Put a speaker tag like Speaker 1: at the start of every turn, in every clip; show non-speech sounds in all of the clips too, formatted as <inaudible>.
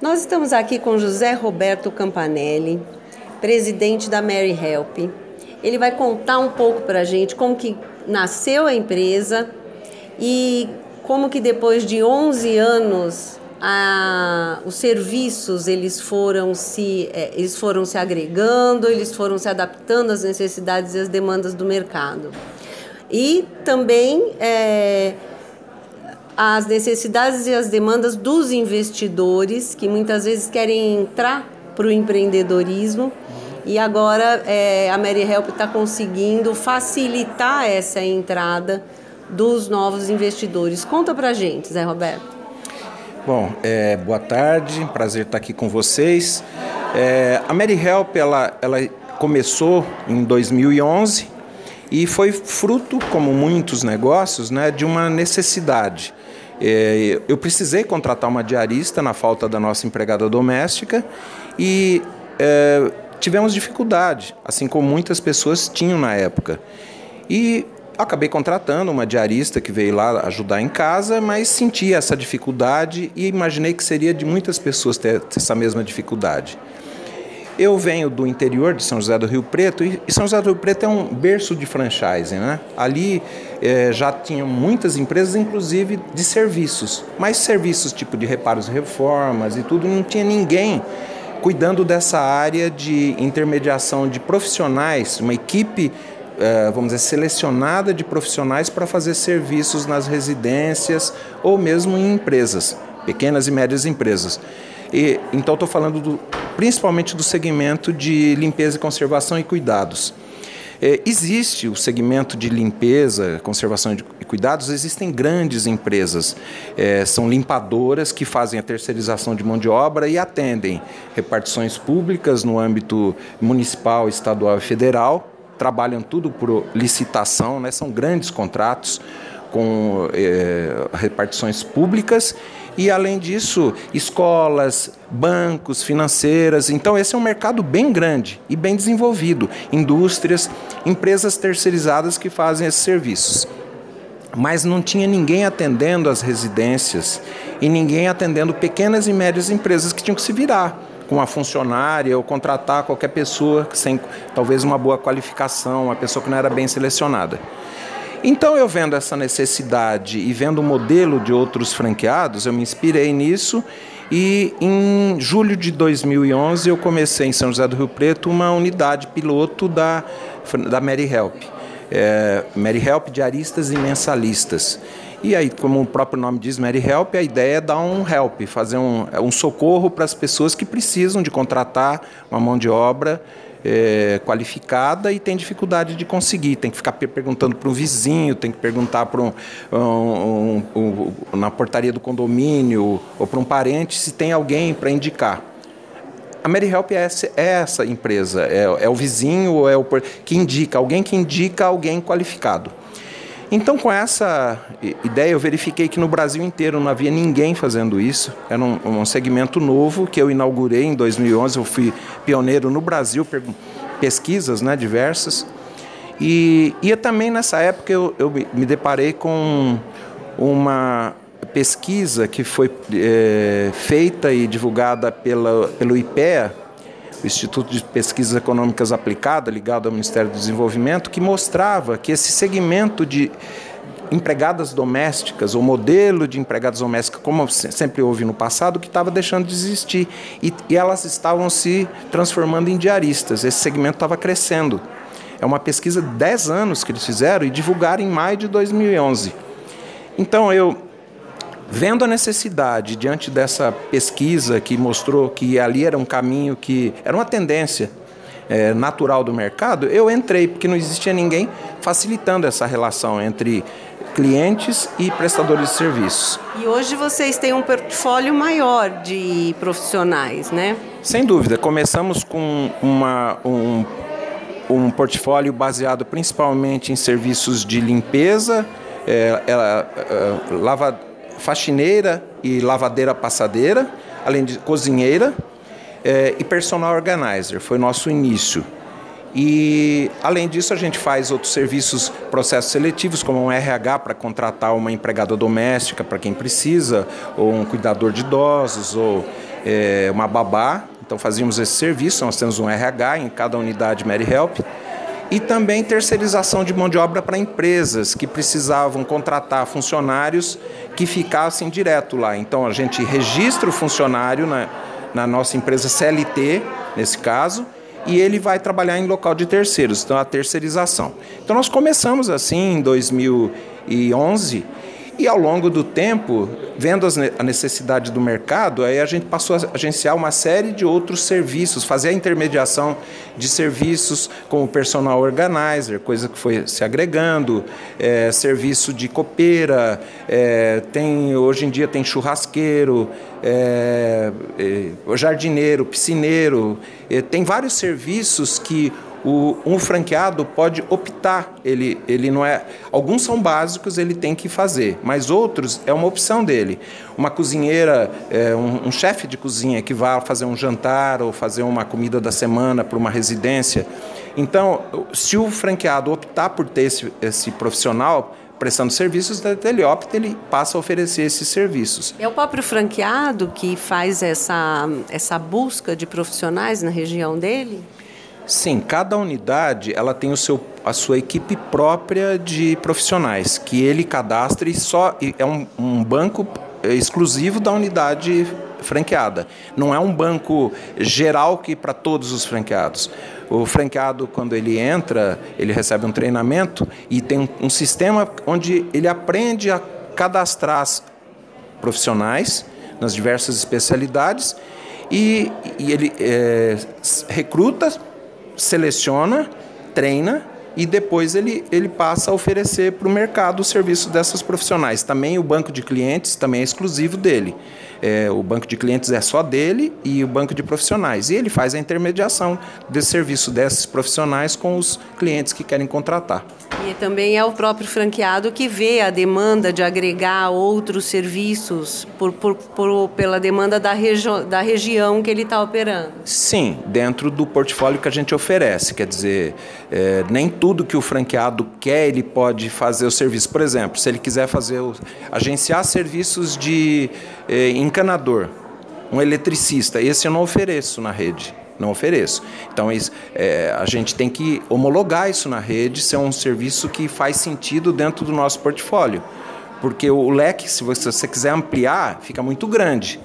Speaker 1: Nós estamos aqui com José Roberto Campanelli, presidente da Mary Help. Ele vai contar um pouco para a gente como que nasceu a empresa e como que depois de 11 anos a, os serviços eles foram se é, eles foram se agregando, eles foram se adaptando às necessidades e às demandas do mercado. E também é, as necessidades e as demandas dos investidores que muitas vezes querem entrar para o empreendedorismo e agora é, a Mary Help está conseguindo facilitar essa entrada dos novos investidores. Conta para gente, Zé Roberto.
Speaker 2: Bom, é, boa tarde, prazer estar aqui com vocês. É, a Mary Help ela, ela começou em 2011 e foi fruto, como muitos negócios, né, de uma necessidade. É, eu precisei contratar uma diarista na falta da nossa empregada doméstica e é, tivemos dificuldade, assim como muitas pessoas tinham na época. E acabei contratando uma diarista que veio lá ajudar em casa, mas senti essa dificuldade e imaginei que seria de muitas pessoas ter essa mesma dificuldade. Eu venho do interior de São José do Rio Preto e São José do Rio Preto é um berço de franchising. Né? Ali é, já tinham muitas empresas, inclusive de serviços, mas serviços tipo de reparos e reformas e tudo, não tinha ninguém cuidando dessa área de intermediação de profissionais, uma equipe, é, vamos dizer, selecionada de profissionais para fazer serviços nas residências ou mesmo em empresas, pequenas e médias empresas. E, então estou falando do, principalmente do segmento de limpeza conservação e cuidados. É, existe o segmento de limpeza, conservação e cuidados, existem grandes empresas, é, são limpadoras que fazem a terceirização de mão de obra e atendem repartições públicas no âmbito municipal, estadual e federal, trabalham tudo por licitação, né, são grandes contratos com é, repartições públicas e, além disso, escolas, bancos, financeiras. Então, esse é um mercado bem grande e bem desenvolvido. Indústrias, empresas terceirizadas que fazem esses serviços. Mas não tinha ninguém atendendo as residências e ninguém atendendo pequenas e médias empresas que tinham que se virar com uma funcionária ou contratar qualquer pessoa sem talvez uma boa qualificação, uma pessoa que não era bem selecionada. Então, eu vendo essa necessidade e vendo o modelo de outros franqueados, eu me inspirei nisso e em julho de 2011 eu comecei em São José do Rio Preto uma unidade piloto da, da Mary Help. É, Mary Help diaristas e mensalistas. E aí, como o próprio nome diz, Mary Help, a ideia é dar um help, fazer um, um socorro para as pessoas que precisam de contratar uma mão de obra é, qualificada e tem dificuldade de conseguir. Tem que ficar perguntando para um vizinho, tem que perguntar para um, um, um, um, na portaria do condomínio ou para um parente se tem alguém para indicar. A Mary Help é essa, é essa empresa, é, é, o vizinho, é o que indica, alguém que indica alguém qualificado. Então, com essa ideia, eu verifiquei que no Brasil inteiro não havia ninguém fazendo isso. Era um, um segmento novo que eu inaugurei em 2011. Eu fui pioneiro no Brasil, pesquisas né, diversas. E, e também nessa época eu, eu me deparei com uma pesquisa que foi é, feita e divulgada pela, pelo IPEA, o Instituto de Pesquisas Econômicas Aplicadas, ligado ao Ministério do Desenvolvimento, que mostrava que esse segmento de empregadas domésticas, o modelo de empregadas domésticas, como sempre houve no passado, que estava deixando de existir. E, e elas estavam se transformando em diaristas. Esse segmento estava crescendo. É uma pesquisa de 10 anos que eles fizeram e divulgaram em maio de 2011. Então, eu Vendo a necessidade diante dessa pesquisa que mostrou que ali era um caminho que era uma tendência é, natural do mercado, eu entrei porque não existia ninguém facilitando essa relação entre clientes e prestadores de serviços.
Speaker 1: E hoje vocês têm um portfólio maior de profissionais, né?
Speaker 2: Sem dúvida. Começamos com uma, um, um portfólio baseado principalmente em serviços de limpeza, é, é, lava, faxineira e lavadeira passadeira, além de cozinheira é, e personal organizer. Foi nosso início. E, além disso, a gente faz outros serviços, processos seletivos, como um RH para contratar uma empregada doméstica para quem precisa, ou um cuidador de idosos, ou é, uma babá, então fazíamos esse serviço, nós temos um RH em cada unidade Mary Help, e também terceirização de mão de obra para empresas que precisavam contratar funcionários que ficassem direto lá. Então a gente registra o funcionário na, na nossa empresa CLT, nesse caso, e ele vai trabalhar em local de terceiros, então a terceirização. Então nós começamos assim em 2011 e ao longo do tempo, vendo a necessidade do mercado, aí a gente passou a agenciar uma série de outros serviços, fazer a intermediação de serviços como personal organizer, coisa que foi se agregando, é, serviço de copeira, é, tem hoje em dia tem churrasqueiro, é, é jardineiro, piscineiro, é, tem vários serviços que o, um franqueado pode optar. Ele, ele não é. Alguns são básicos, ele tem que fazer, mas outros é uma opção dele. Uma cozinheira, é, um, um chefe de cozinha que vai fazer um jantar ou fazer uma comida da semana para uma residência. Então, se o franqueado optar por ter esse, esse profissional, prestando serviços, ele opta, ele passa a oferecer esses serviços.
Speaker 1: É o próprio franqueado que faz essa, essa busca de profissionais na região dele?
Speaker 2: Sim, cada unidade ela tem o seu, a sua equipe própria de profissionais que ele cadastra e só é um, um banco exclusivo da unidade franqueada. Não é um banco geral que para todos os franqueados. O franqueado, quando ele entra, ele recebe um treinamento e tem um, um sistema onde ele aprende a cadastrar profissionais nas diversas especialidades e, e ele é, recruta seleciona, treina e depois ele, ele passa a oferecer para o mercado o serviço dessas profissionais. Também o banco de clientes também é exclusivo dele. É, o banco de clientes é só dele e o banco de profissionais. E ele faz a intermediação desse serviço desses profissionais com os clientes que querem contratar.
Speaker 1: E também é o próprio franqueado que vê a demanda de agregar outros serviços por, por, por pela demanda da, regi da região que ele está operando.
Speaker 2: Sim, dentro do portfólio que a gente oferece. Quer dizer, é, nem tudo que o franqueado quer ele pode fazer o serviço. Por exemplo, se ele quiser fazer o, agenciar serviços de é, encanador, um eletricista, esse eu não ofereço na rede não ofereço. Então isso, é, a gente tem que homologar isso na rede, ser um serviço que faz sentido dentro do nosso portfólio. Porque o leque, se você, se você quiser ampliar, fica muito grande.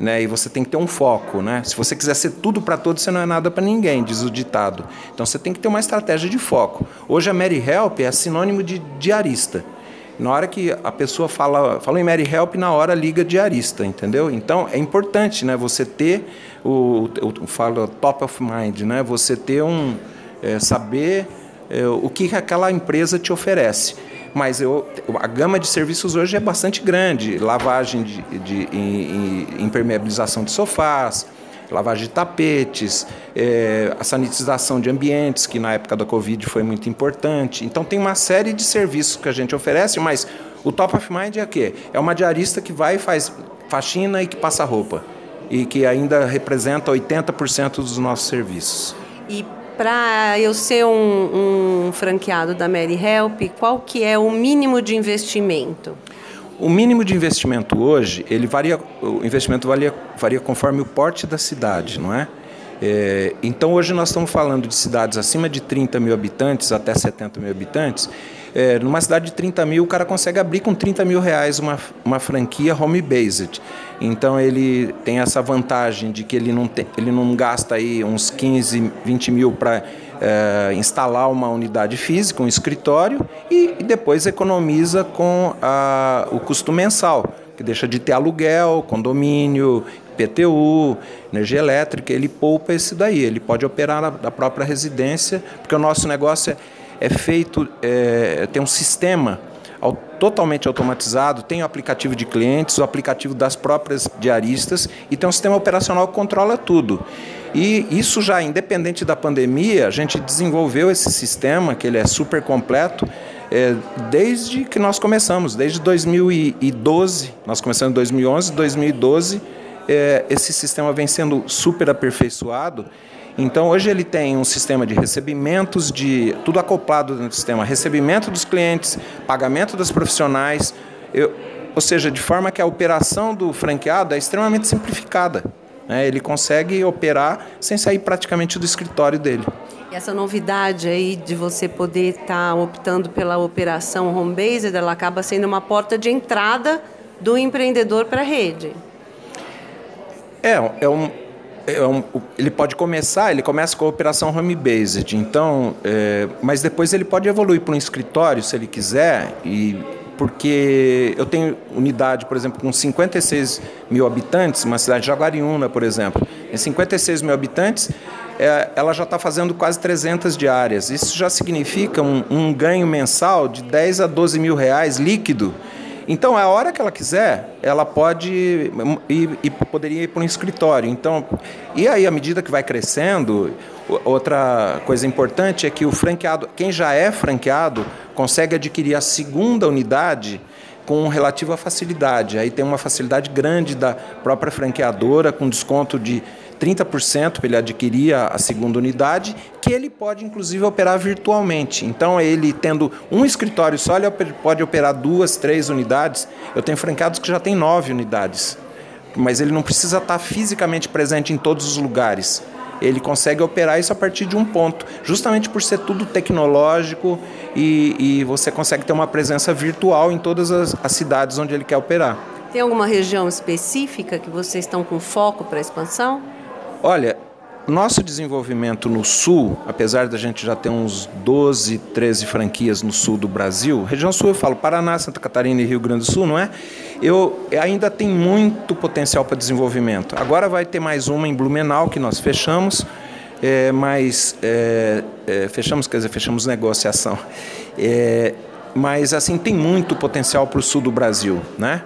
Speaker 2: Né? E você tem que ter um foco. Né? Se você quiser ser tudo para todos, você não é nada para ninguém, diz o ditado. Então você tem que ter uma estratégia de foco. Hoje a Mary Help é sinônimo de diarista. Na hora que a pessoa fala, fala em Mary Help, na hora liga diarista, entendeu? Então é importante, né? Você ter o, falo top of mind, né? Você ter um é, saber é, o que aquela empresa te oferece. Mas eu, a gama de serviços hoje é bastante grande, lavagem de, de, impermeabilização de sofás, lavagem de tapetes, é, a sanitização de ambientes, que na época da Covid foi muito importante. Então tem uma série de serviços que a gente oferece, mas o top of mind é o quê? É uma diarista que vai e faz faxina e que passa roupa. E que ainda representa 80% dos nossos serviços.
Speaker 1: E para eu ser um, um franqueado da Mary Help, qual que é o mínimo de investimento?
Speaker 2: O mínimo de investimento hoje, ele varia, o investimento varia, varia conforme o porte da cidade, não é? é? Então hoje nós estamos falando de cidades acima de 30 mil habitantes até 70 mil habitantes. É, numa cidade de 30 mil, o cara consegue abrir com 30 mil reais uma, uma franquia home-based. Então ele tem essa vantagem de que ele não, tem, ele não gasta aí uns 15, 20 mil para é, instalar uma unidade física, um escritório, e, e depois economiza com a, o custo mensal, que deixa de ter aluguel, condomínio, PTU, energia elétrica, ele poupa esse daí, ele pode operar na, na própria residência, porque o nosso negócio é, é feito, é, tem um sistema totalmente automatizado, tem o aplicativo de clientes, o aplicativo das próprias diaristas e tem um sistema operacional que controla tudo. E isso já, independente da pandemia, a gente desenvolveu esse sistema, que ele é super completo, é, desde que nós começamos, desde 2012, nós começamos em 2011, 2012, é, esse sistema vem sendo super aperfeiçoado. Então hoje ele tem um sistema de recebimentos, de tudo acoplado no sistema, recebimento dos clientes, pagamento dos profissionais, eu, ou seja, de forma que a operação do franqueado é extremamente simplificada. Né? Ele consegue operar sem sair praticamente do escritório dele.
Speaker 1: E essa novidade aí de você poder estar tá optando pela operação home based, ela acaba sendo uma porta de entrada do empreendedor para a rede.
Speaker 2: É, é um, é um, ele pode começar, ele começa com a operação home based, então, é, mas depois ele pode evoluir para um escritório se ele quiser e porque eu tenho unidade, por exemplo, com 56 mil habitantes, uma cidade de Jaguariúna, por exemplo. Em 56 mil habitantes, é, ela já está fazendo quase 300 diárias. Isso já significa um, um ganho mensal de 10 a 12 mil reais líquido. Então, a hora que ela quiser, ela pode ir poderia ir para um escritório. Então, e aí, à medida que vai crescendo, outra coisa importante é que o franqueado, quem já é franqueado, consegue adquirir a segunda unidade com relativa facilidade. Aí tem uma facilidade grande da própria franqueadora, com desconto de 30% para ele adquirir a, segunda unidade, que ele pode inclusive operar virtualmente. Então, ele tendo um escritório só, ele pode operar duas, três unidades. Eu tenho franqueados que já têm nove unidades, mas ele não precisa estar fisicamente presente em todos os lugares. Ele consegue operar isso a partir de um ponto, justamente por ser tudo tecnológico e, e você consegue ter uma presença virtual em todas as, as cidades onde ele quer operar.
Speaker 1: Tem alguma região específica que vocês estão com foco para expansão?
Speaker 2: Olha, nosso desenvolvimento no sul, apesar da gente já ter uns 12, 13 franquias no sul do Brasil, região sul eu falo Paraná, Santa Catarina e Rio Grande do Sul, não é? Eu ainda tem muito potencial para desenvolvimento. Agora vai ter mais uma em Blumenau que nós fechamos, é, mas é, é, fechamos, quer dizer, fechamos negociação. É, mas assim tem muito potencial para o sul do Brasil, né?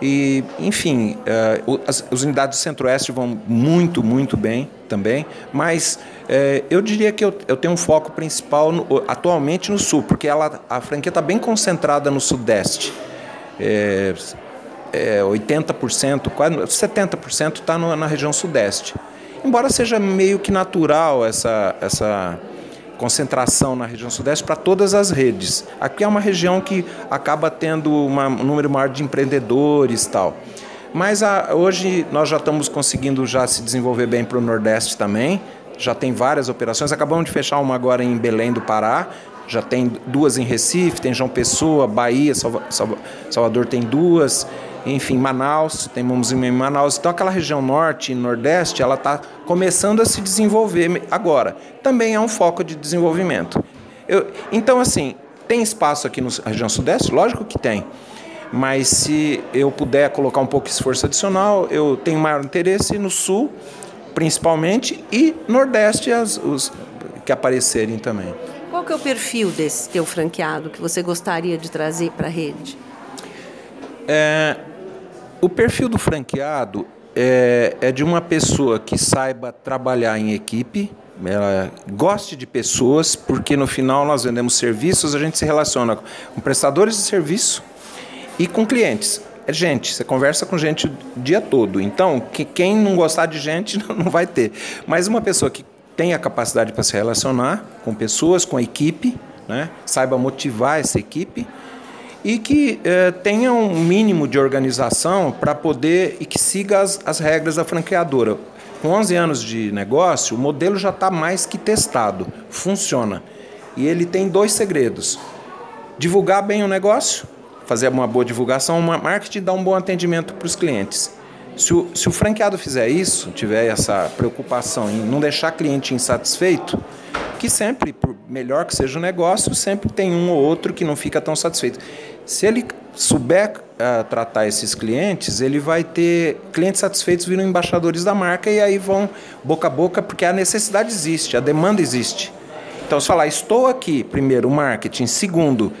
Speaker 2: E, enfim, uh, as, as, unidades do Centro-Oeste vão muito, muito bem também, mas uh, eu diria que eu, eu, tenho um foco principal no, atualmente no Sul, porque ela, a franquia está bem concentrada no Sudeste. É, é 80%, quase 70% está na região Sudeste. Embora seja meio que natural essa, essa concentração na região sudeste para todas as redes. Aqui é uma região que acaba tendo uma, um número maior de empreendedores tal. Mas a, hoje nós já estamos conseguindo já se desenvolver bem para o Nordeste também. Já tem várias operações. Acabamos de fechar uma agora em Belém do Pará. Já tem duas em Recife, tem João Pessoa, Bahia, Salvador tem duas enfim, Manaus, temos em Manaus. Então, aquela região norte e nordeste, ela está começando a se desenvolver agora. Também é um foco de desenvolvimento. Eu, então, assim, tem espaço aqui na região sudeste? Lógico que tem. Mas se eu puder colocar um pouco de esforço adicional, eu tenho maior interesse no sul, principalmente, e nordeste, as, os que aparecerem também.
Speaker 1: Qual que é o perfil desse teu franqueado que você gostaria de trazer para a rede?
Speaker 2: É, o perfil do franqueado é, é de uma pessoa que saiba trabalhar em equipe, ela goste de pessoas, porque no final nós vendemos serviços, a gente se relaciona com prestadores de serviço e com clientes. É gente, você conversa com gente o dia todo. Então, que, quem não gostar de gente <laughs> não vai ter. Mas uma pessoa que tem a capacidade para se relacionar com pessoas, com a equipe, né? saiba motivar essa equipe e que eh, tenha um mínimo de organização para poder e que siga as, as regras da franqueadora. Com 11 anos de negócio, o modelo já está mais que testado, funciona. E ele tem dois segredos: divulgar bem o negócio, fazer uma boa divulgação, uma marketing dar um bom atendimento para os clientes. Se o, se o franqueado fizer isso, tiver essa preocupação em não deixar cliente insatisfeito, que sempre, por melhor que seja o negócio, sempre tem um ou outro que não fica tão satisfeito. Se ele souber uh, tratar esses clientes, ele vai ter clientes satisfeitos viram embaixadores da marca e aí vão boca a boca, porque a necessidade existe, a demanda existe. Então, se falar, estou aqui, primeiro, marketing, segundo,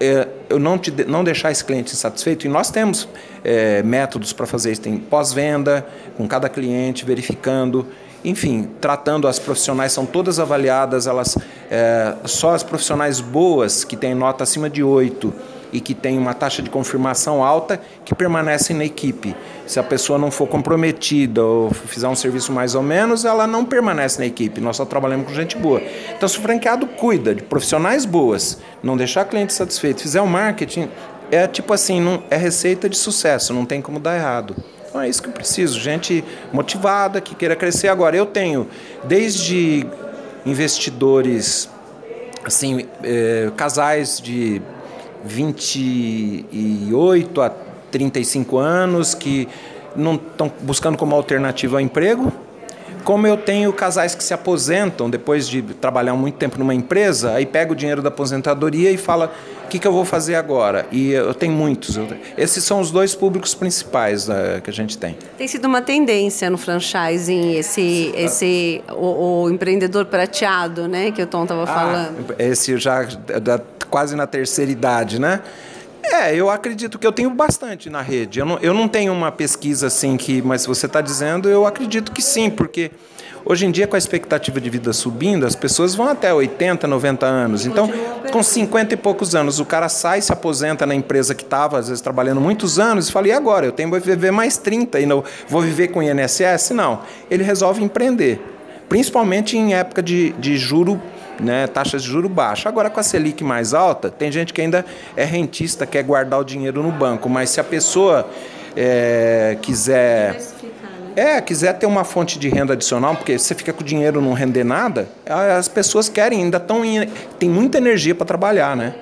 Speaker 2: é, eu não, te, não deixar esse cliente insatisfeito, e nós temos é, métodos para fazer isso, tem pós-venda, com cada cliente, verificando enfim, tratando as profissionais, são todas avaliadas, elas é, só as profissionais boas, que têm nota acima de 8 e que têm uma taxa de confirmação alta, que permanecem na equipe. Se a pessoa não for comprometida ou fizer um serviço mais ou menos, ela não permanece na equipe. Nós só trabalhamos com gente boa. Então, se o franqueado cuida de profissionais boas, não deixar cliente satisfeito, fizer o marketing, é tipo assim, não, é receita de sucesso, não tem como dar errado. Então é isso que eu preciso, gente motivada, que queira crescer. Agora, eu tenho desde investidores, assim, é, casais de 28 a 35 anos que não estão buscando como alternativa ao emprego, como eu tenho casais que se aposentam depois de trabalhar muito tempo numa empresa, aí pega o dinheiro da aposentadoria e fala: que, que eu vou fazer agora? E eu tenho muitos. Esses são os dois públicos principais uh, que a gente tem.
Speaker 1: Tem sido uma tendência no franchising esse, esse o, o empreendedor prateado, né, que o Tom estava ah, falando.
Speaker 2: Esse já da, quase na terceira idade, né? É, eu acredito que eu tenho bastante na rede. Eu não, eu não tenho uma pesquisa assim que, mas você está dizendo, eu acredito que sim, porque hoje em dia com a expectativa de vida subindo, as pessoas vão até 80, 90 anos. Então, com 50 e poucos anos, o cara sai, se aposenta na empresa que estava, às vezes trabalhando muitos anos, e fala: e agora? Eu tenho que viver mais 30 e não vou viver com INSS? Não. Ele resolve empreender, principalmente em época de, de juro né, taxas de juro baixa. Agora com a Selic mais alta, tem gente que ainda é rentista, quer guardar o dinheiro no banco, mas se a pessoa é, quiser é, quiser ter uma fonte de renda adicional, porque você fica com o dinheiro não render nada, as pessoas querem, ainda estão tem muita energia para trabalhar, né?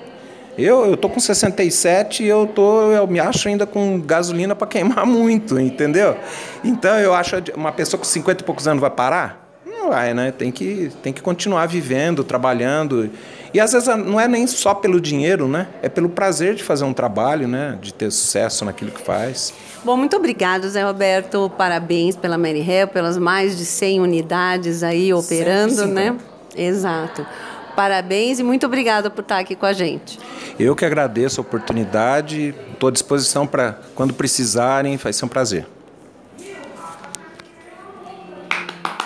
Speaker 2: Eu, eu tô com 67 e eu tô, eu me acho ainda com gasolina para queimar <laughs> muito, entendeu? Então eu acho uma pessoa com 50 e poucos anos vai parar? Vai, né? Tem que, tem que continuar vivendo, trabalhando. E às vezes não é nem só pelo dinheiro, né? É pelo prazer de fazer um trabalho, né? De ter sucesso naquilo que faz.
Speaker 1: Bom, muito obrigado, Zé Roberto. Parabéns pela Mary Hell, pelas mais de 100 unidades aí operando, né? Exato. Parabéns e muito obrigado por estar aqui com a gente.
Speaker 2: Eu que agradeço a oportunidade, estou à disposição para quando precisarem, vai ser um prazer.